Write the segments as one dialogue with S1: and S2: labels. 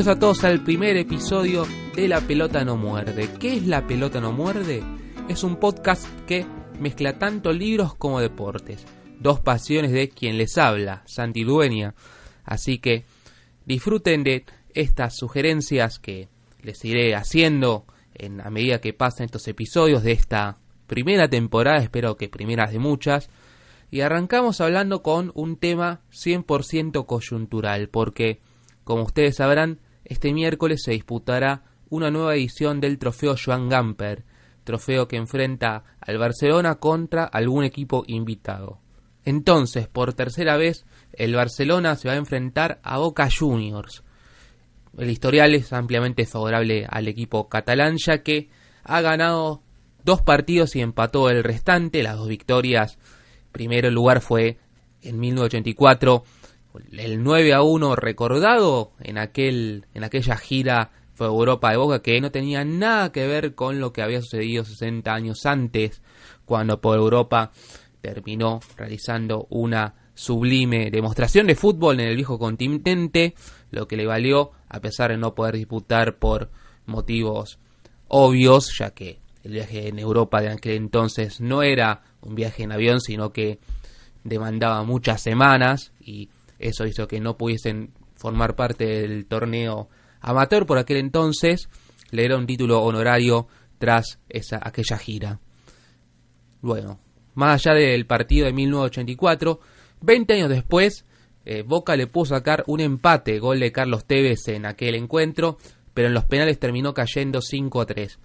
S1: Bienvenidos a todos al primer episodio de La Pelota No Muerde. ¿Qué es La Pelota No Muerde? Es un podcast que mezcla tanto libros como deportes. Dos pasiones de quien les habla, Santi Dueña. Así que disfruten de estas sugerencias que les iré haciendo en, a medida que pasen estos episodios de esta primera temporada, espero que primeras de muchas. Y arrancamos hablando con un tema 100% coyuntural, porque como ustedes sabrán, este miércoles se disputará una nueva edición del trofeo Joan Gamper, trofeo que enfrenta al Barcelona contra algún equipo invitado. Entonces, por tercera vez, el Barcelona se va a enfrentar a Boca Juniors. El historial es ampliamente favorable al equipo catalán, ya que ha ganado dos partidos y empató el restante. Las dos victorias, primero lugar fue en 1984 el 9 a 1 recordado en, aquel, en aquella gira fue Europa de Boca que no tenía nada que ver con lo que había sucedido 60 años antes, cuando por Europa terminó realizando una sublime demostración de fútbol en el viejo continente, lo que le valió, a pesar de no poder disputar por motivos obvios, ya que el viaje en Europa de aquel entonces no era un viaje en avión, sino que demandaba muchas semanas y eso hizo que no pudiesen formar parte del torneo amateur por aquel entonces. Le un título honorario tras esa, aquella gira. Bueno, más allá del partido de 1984, 20 años después, eh, Boca le pudo sacar un empate, gol de Carlos Tevez en aquel encuentro, pero en los penales terminó cayendo 5 a 3.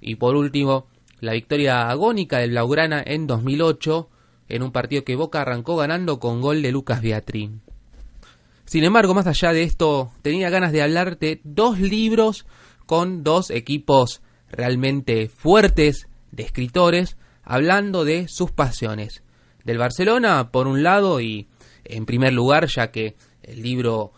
S1: Y por último, la victoria agónica del Blaugrana en 2008, en un partido que Boca arrancó ganando con gol de Lucas Beatrín. Sin embargo, más allá de esto, tenía ganas de hablar de dos libros con dos equipos realmente fuertes de escritores, hablando de sus pasiones. Del Barcelona, por un lado, y en primer lugar, ya que el libro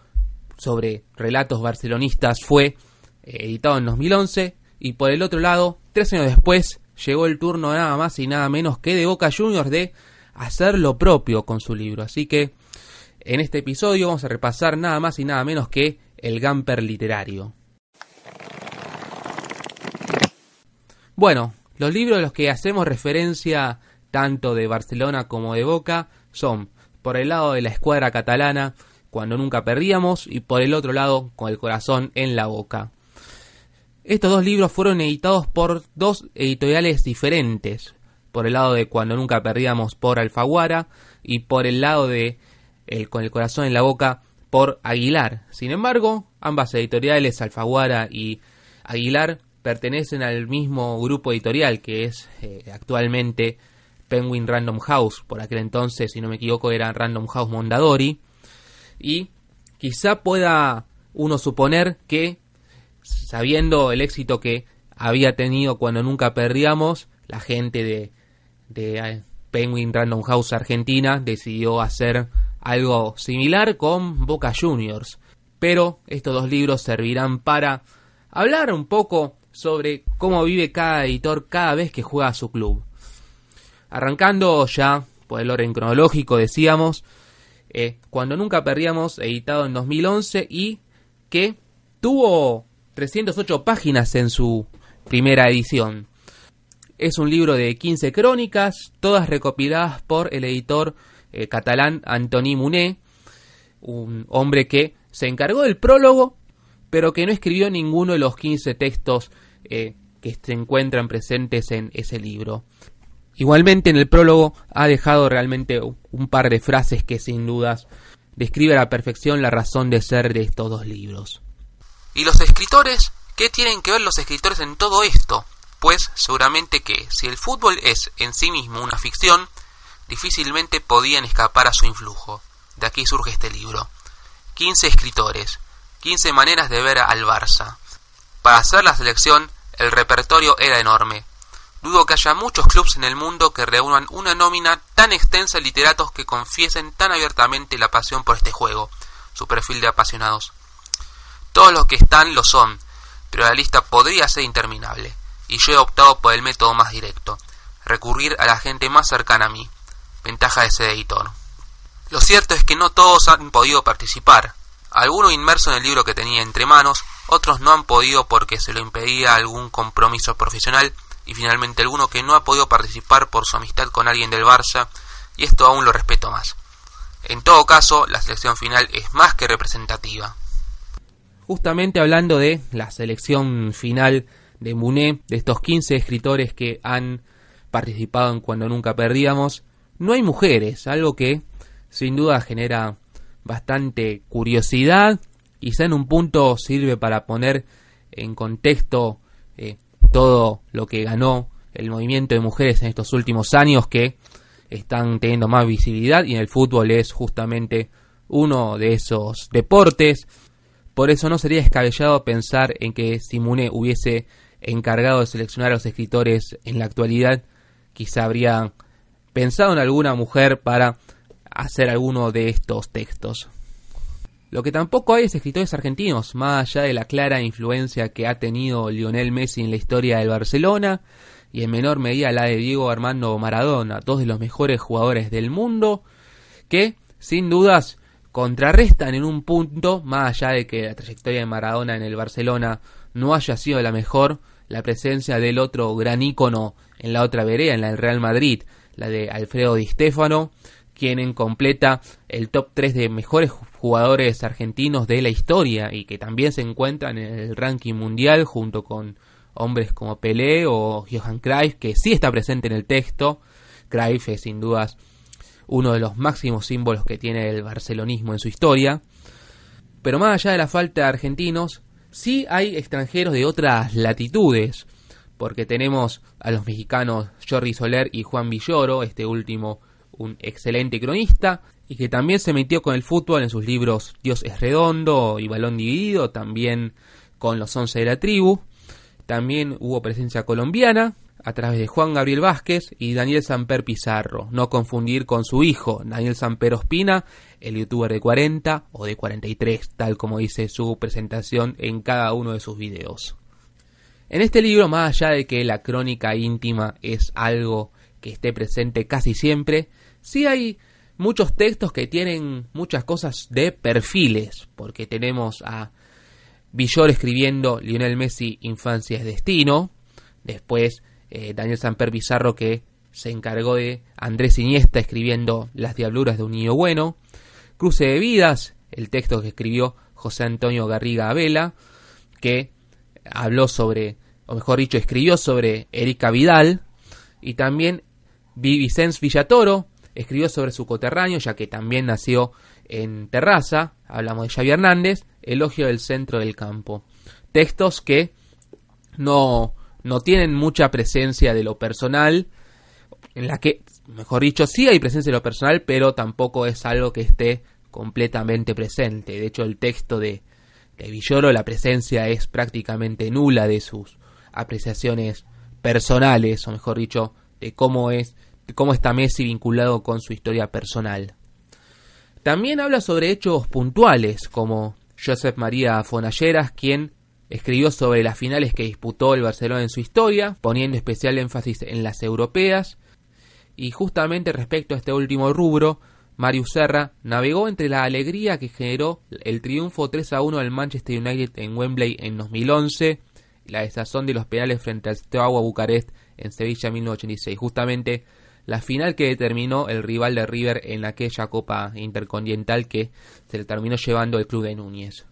S1: sobre relatos barcelonistas fue eh, editado en 2011, y por el otro lado, tres años después, llegó el turno nada más y nada menos que de Boca Juniors de hacer lo propio con su libro. Así que en este episodio vamos a repasar nada más y nada menos que el Gamper literario. Bueno, los libros a los que hacemos referencia tanto de Barcelona como de Boca son por el lado de la escuadra catalana, cuando nunca perdíamos, y por el otro lado, con el corazón en la boca. Estos dos libros fueron editados por dos editoriales diferentes, por el lado de Cuando nunca perdíamos por Alfaguara y por el lado de con el corazón en la boca por Aguilar. Sin embargo, ambas editoriales, Alfaguara y Aguilar, pertenecen al mismo grupo editorial que es eh, actualmente Penguin Random House. Por aquel entonces, si no me equivoco, era Random House Mondadori. Y quizá pueda uno suponer que, sabiendo el éxito que había tenido cuando nunca perdíamos, la gente de, de eh, Penguin Random House Argentina decidió hacer algo similar con Boca Juniors. Pero estos dos libros servirán para hablar un poco sobre cómo vive cada editor cada vez que juega a su club. Arrancando ya por el orden cronológico, decíamos, eh, cuando nunca perdíamos, editado en 2011 y que tuvo 308 páginas en su primera edición. Es un libro de 15 crónicas, todas recopiladas por el editor eh, catalán Antoni Muné, un hombre que se encargó del prólogo, pero que no escribió ninguno de los 15 textos eh, que se encuentran presentes en ese libro. Igualmente en el prólogo ha dejado realmente un par de frases que sin dudas describe a la perfección la razón de ser de estos dos libros.
S2: ¿Y los escritores? ¿Qué tienen que ver los escritores en todo esto? Pues seguramente que si el fútbol es en sí mismo una ficción, difícilmente podían escapar a su influjo. De aquí surge este libro. 15 escritores, 15 maneras de ver al Barça. Para hacer la selección, el repertorio era enorme. Dudo que haya muchos clubes en el mundo que reúnan una nómina tan extensa de literatos que confiesen tan abiertamente la pasión por este juego, su perfil de apasionados. Todos los que están lo son, pero la lista podría ser interminable, y yo he optado por el método más directo, recurrir a la gente más cercana a mí, ventaja de ser editor. Lo cierto es que no todos han podido participar, algunos inmersos en el libro que tenía entre manos, otros no han podido porque se lo impedía algún compromiso profesional, y finalmente alguno que no ha podido participar por su amistad con alguien del Barça, y esto aún lo respeto más. En todo caso, la selección final es más que representativa.
S1: Justamente hablando de la selección final de Muné, de estos 15 escritores que han participado en Cuando Nunca Perdíamos, no hay mujeres, algo que sin duda genera bastante curiosidad, quizá en un punto sirve para poner en contexto eh, todo lo que ganó el movimiento de mujeres en estos últimos años que están teniendo más visibilidad y en el fútbol es justamente uno de esos deportes. Por eso no sería descabellado pensar en que Simone hubiese encargado de seleccionar a los escritores en la actualidad, quizá habría pensado en alguna mujer para hacer alguno de estos textos. Lo que tampoco hay es escritores argentinos, más allá de la clara influencia que ha tenido Lionel Messi en la historia del Barcelona y en menor medida la de Diego Armando Maradona, dos de los mejores jugadores del mundo, que sin dudas contrarrestan en un punto, más allá de que la trayectoria de Maradona en el Barcelona no haya sido la mejor, la presencia del otro gran ícono en la otra vereda, en la del Real Madrid, la de Alfredo Di Stéfano, quien completa el top 3 de mejores jugadores argentinos de la historia y que también se encuentran en el ranking mundial junto con hombres como Pelé o Johan Cruyff, que sí está presente en el texto. Cruyff es sin dudas uno de los máximos símbolos que tiene el barcelonismo en su historia. Pero más allá de la falta de argentinos, sí hay extranjeros de otras latitudes, porque tenemos a los mexicanos Jordi Soler y Juan Villoro, este último un excelente cronista y que también se metió con el fútbol en sus libros Dios es redondo y Balón dividido, también con los once de la tribu. También hubo presencia colombiana a través de Juan Gabriel Vázquez y Daniel Samper Pizarro, no confundir con su hijo Daniel Samper Ospina, el youtuber de 40 o de 43, tal como dice su presentación en cada uno de sus videos. En este libro, más allá de que la crónica íntima es algo que esté presente casi siempre, Sí hay muchos textos que tienen muchas cosas de perfiles, porque tenemos a Villor escribiendo Lionel Messi Infancia es Destino, después eh, Daniel Samper Bizarro que se encargó de Andrés Iniesta escribiendo Las Diabluras de un Niño Bueno, Cruce de Vidas, el texto que escribió José Antonio Garriga Vela, que habló sobre, o mejor dicho, escribió sobre Erika Vidal, y también Vicens Villatoro, escribió sobre su coterráneo, ya que también nació en Terraza, hablamos de Xavi Hernández, Elogio del Centro del Campo. Textos que no, no tienen mucha presencia de lo personal, en la que, mejor dicho, sí hay presencia de lo personal, pero tampoco es algo que esté completamente presente. De hecho, el texto de, de Villoro, la presencia es prácticamente nula de sus apreciaciones personales, o mejor dicho, de cómo es cómo está Messi vinculado con su historia personal. También habla sobre hechos puntuales, como Josep María Fonalleras, quien escribió sobre las finales que disputó el Barcelona en su historia, poniendo especial énfasis en las europeas. Y justamente respecto a este último rubro, Marius Serra navegó entre la alegría que generó el triunfo 3 a 1 del Manchester United en Wembley en 2011 y la desazón de los penales frente al Steaua Bucarest en Sevilla en 1986. Justamente la final que determinó el rival de River en aquella Copa Intercontinental que se le terminó llevando el club de Núñez.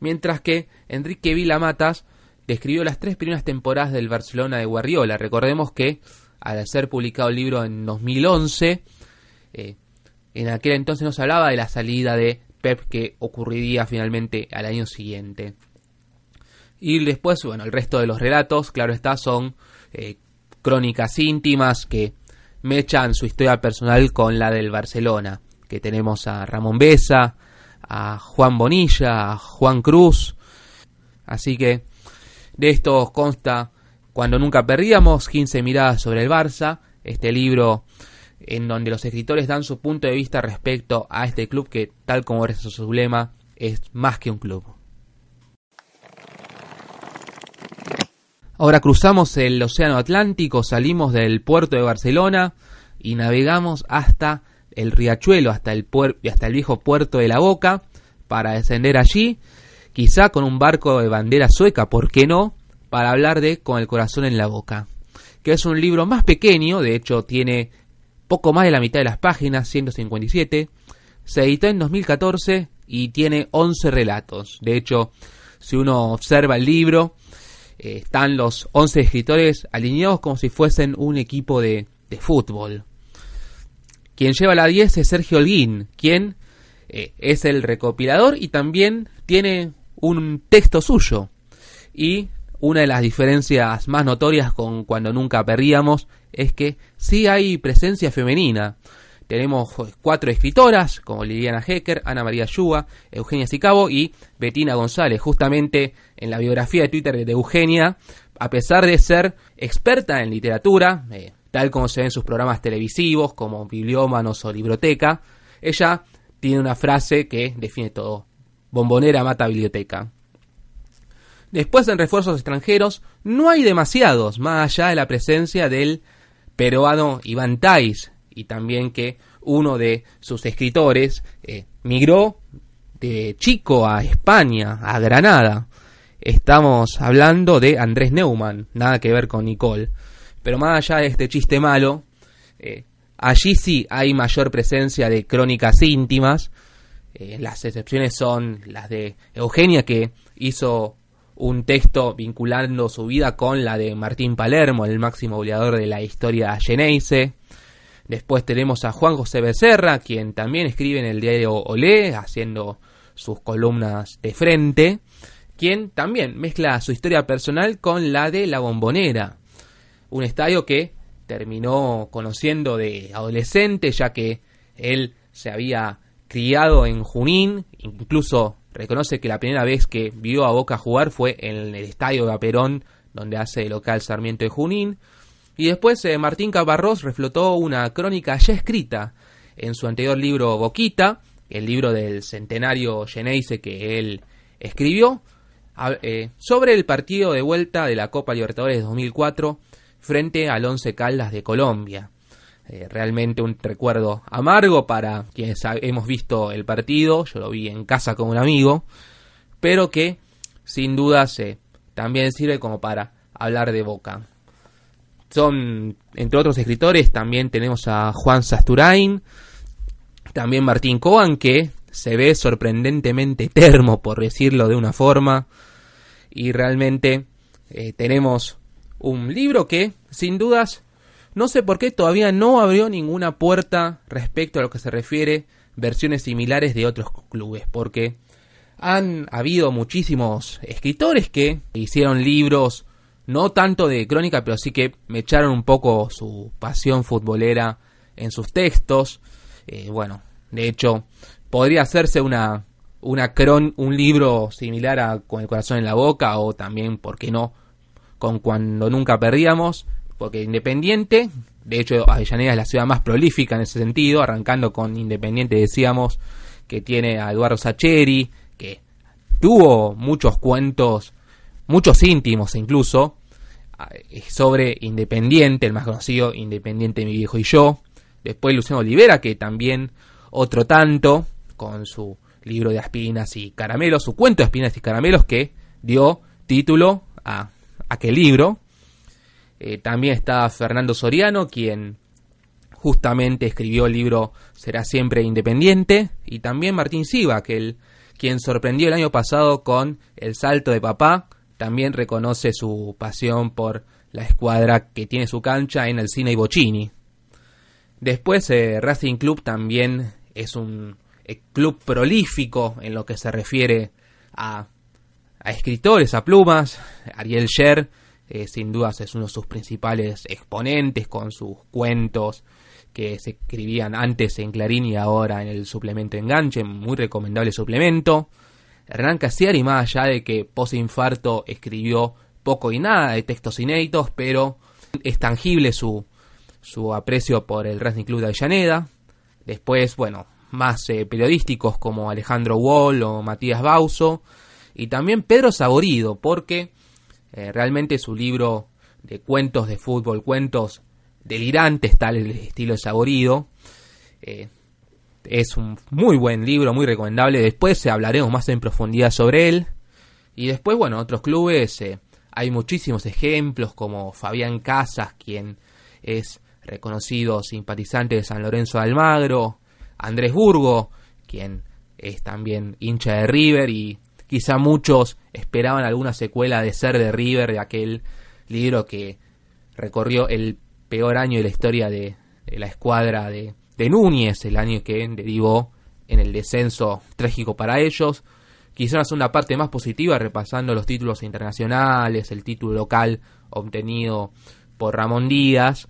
S1: Mientras que Enrique Vilamatas describió las tres primeras temporadas del Barcelona de Guardiola. Recordemos que al ser publicado el libro en 2011, eh, en aquel entonces nos hablaba de la salida de Pep que ocurriría finalmente al año siguiente. Y después, bueno, el resto de los relatos, claro está, son eh, crónicas íntimas que mechan su historia personal con la del Barcelona. Que tenemos a Ramón Besa, a Juan Bonilla, a Juan Cruz. Así que de esto consta Cuando nunca perdíamos, 15 miradas sobre el Barça, este libro en donde los escritores dan su punto de vista respecto a este club que, tal como es su lema, es más que un club. Ahora cruzamos el Océano Atlántico, salimos del puerto de Barcelona y navegamos hasta el riachuelo, hasta el, hasta el viejo puerto de la Boca, para descender allí, quizá con un barco de bandera sueca, ¿por qué no?, para hablar de Con el corazón en la boca, que es un libro más pequeño, de hecho tiene poco más de la mitad de las páginas, 157, se editó en 2014 y tiene 11 relatos. De hecho, si uno observa el libro, eh, están los 11 escritores alineados como si fuesen un equipo de, de fútbol. Quien lleva la 10 es Sergio Holguín, quien eh, es el recopilador y también tiene un texto suyo. Y una de las diferencias más notorias con cuando nunca perdíamos es que sí hay presencia femenina. Tenemos cuatro escritoras, como Liliana Hecker, Ana María Yuba, Eugenia Sicabo y Betina González. Justamente en la biografía de Twitter de Eugenia, a pesar de ser experta en literatura, eh, tal como se ve en sus programas televisivos, como Bibliómanos o Libroteca, ella tiene una frase que define todo. Bombonera mata biblioteca. Después en refuerzos extranjeros no hay demasiados, más allá de la presencia del peruano Iván Tais, y también que uno de sus escritores eh, migró de chico a España, a Granada. Estamos hablando de Andrés Neumann, nada que ver con Nicole. Pero más allá de este chiste malo, eh, allí sí hay mayor presencia de crónicas íntimas. Eh, las excepciones son las de Eugenia, que hizo un texto vinculando su vida con la de Martín Palermo, el máximo goleador de la historia geneise. Después tenemos a Juan José Becerra, quien también escribe en el diario Olé, haciendo sus columnas de frente, quien también mezcla su historia personal con la de La Bombonera, un estadio que terminó conociendo de adolescente, ya que él se había criado en Junín, incluso reconoce que la primera vez que vio a Boca jugar fue en el estadio de Aperón, donde hace el local Sarmiento de Junín. Y después eh, Martín Caparrós reflotó una crónica ya escrita en su anterior libro Boquita, el libro del centenario Geneise que él escribió, eh, sobre el partido de vuelta de la Copa Libertadores de 2004 frente al Once Caldas de Colombia. Eh, realmente un recuerdo amargo para quienes hemos visto el partido, yo lo vi en casa con un amigo, pero que sin duda se, también sirve como para hablar de Boca. Son, entre otros escritores, también tenemos a Juan Sasturain, también Martín Coan, que se ve sorprendentemente termo, por decirlo de una forma, y realmente eh, tenemos un libro que, sin dudas, no sé por qué todavía no abrió ninguna puerta respecto a lo que se refiere versiones similares de otros clubes, porque han habido muchísimos escritores que hicieron libros, no tanto de crónica, pero sí que me echaron un poco su pasión futbolera en sus textos. Eh, bueno, de hecho, podría hacerse una, una cron, un libro similar a Con el corazón en la boca, o también, ¿por qué no?, con Cuando nunca perdíamos, porque Independiente, de hecho Avellaneda es la ciudad más prolífica en ese sentido, arrancando con Independiente decíamos que tiene a Eduardo Sacheri, que tuvo muchos cuentos, muchos íntimos incluso, eh, sobre Independiente, el más conocido, Independiente mi viejo y yo. Después Luciano Olivera, que también otro tanto, con su libro de aspirinas y caramelos, su cuento de aspirinas y caramelos, que dio título a aquel libro. Eh, también está Fernando Soriano, quien justamente escribió el libro Será siempre independiente. Y también Martín Siva, que quien sorprendió el año pasado con El salto de papá, también reconoce su pasión por la escuadra que tiene su cancha en el Cine y Bocini. Después, eh, Racing Club también es un eh, club prolífico en lo que se refiere a, escritores, a plumas. Ariel Sher, eh, sin dudas, es uno de sus principales exponentes con sus cuentos que se escribían antes en Clarín y ahora en el suplemento Enganche, muy recomendable suplemento. Hernán Casiari, más allá de que post-infarto escribió poco y nada de textos inéditos, pero es tangible su, su aprecio por el Racing Club de Avellaneda. Después, bueno, más eh, periodísticos como Alejandro Wall o Matías Bauso. Y también Pedro Saborido, porque eh, realmente su libro de cuentos de fútbol, cuentos delirantes, tal el estilo de Saborido, eh, es un muy buen libro, muy recomendable. Después hablaremos más en profundidad sobre él. Y después, bueno, otros clubes, hay muchísimos ejemplos como Fabián Casas, quien es reconocido simpatizante de San Lorenzo de Almagro, Andrés Burgo, quien es también hincha de River y quizá muchos esperaban alguna secuela de Ser de River, de aquel libro que recorrió el peor año de la historia de, la escuadra de, de Núñez, el año que derivó en el descenso trágico para ellos. Quizá una segunda parte más positiva, repasando los títulos internacionales, el título local obtenido por Ramón Díaz.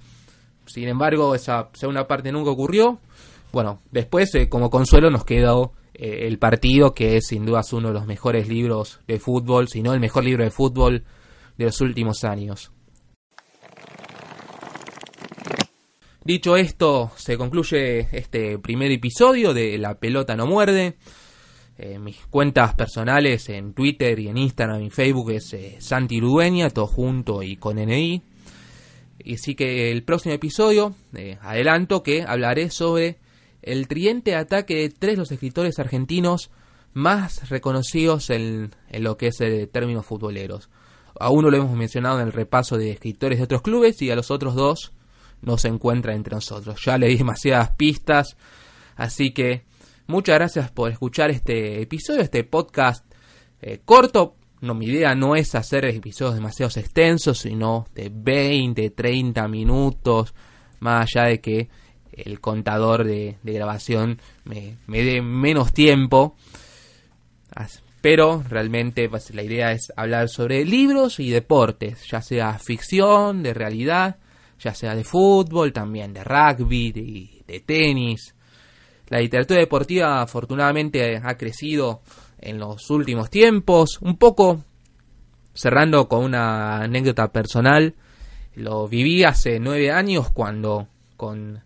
S1: Sin embargo, esa segunda parte nunca ocurrió. Bueno, después, eh, como consuelo, nos quedó eh, el partido, que es sin dudas uno de los mejores libros de fútbol, si no el mejor libro de fútbol de los últimos años. Dicho esto, se concluye este primer episodio de La pelota no muerde. Eh, mis cuentas personales en Twitter y en Instagram y Facebook es eh, Santi Ludueña, todo junto y con NI. Y así que el próximo episodio, eh, adelanto que hablaré sobre el triente ataque de tres de los escritores argentinos más reconocidos en, en lo que es el término futboleros. A uno lo hemos mencionado en el repaso de escritores de otros clubes y a los otros dos no se encuentran entre nosotros. Ya le di demasiadas pistas, así que Muchas gracias por escuchar este episodio, este podcast eh, corto. No, mi idea no es hacer episodios demasiado extensos, sino de 20, 30 minutos, más allá de que el contador de, grabación me, dé menos tiempo. Pero realmente pues, la idea es hablar sobre libros y deportes, ya sea ficción, de realidad, ya sea de fútbol, también de rugby, de, de tenis, la literatura deportiva afortunadamente ha crecido en los últimos tiempos, un poco cerrando con una anécdota personal. Lo viví hace nueve años cuando con,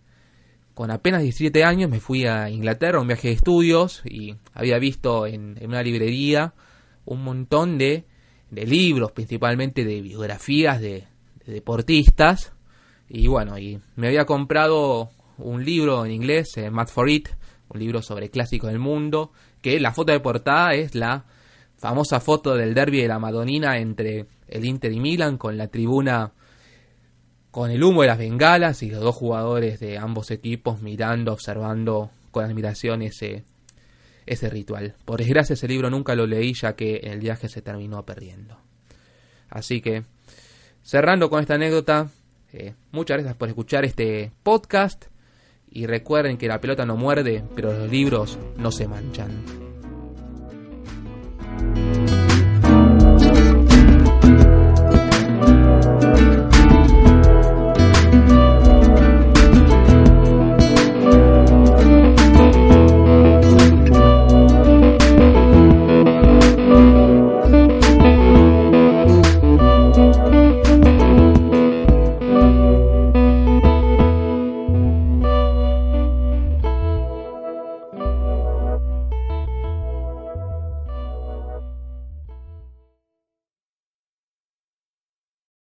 S1: con apenas 17 años me fui a Inglaterra, un viaje de estudios, y había visto en, una librería un montón de, de, libros, principalmente de biografías de deportistas. Y bueno, y me había comprado un libro en inglés, eh, for It, un libro sobre clásicos del mundo, que la foto de portada es la famosa foto del derby de la Madonina entre el Inter y Milan con la tribuna con el humo de las bengalas y los dos jugadores de ambos equipos mirando, observando con admiración ese, ese ritual. Por desgracia ese libro nunca lo leí ya que el viaje se terminó perdiendo. Así que, cerrando con esta anécdota, eh, muchas gracias por escuchar este podcast y recuerden que la pelota no muerde, pero los libros no se manchan.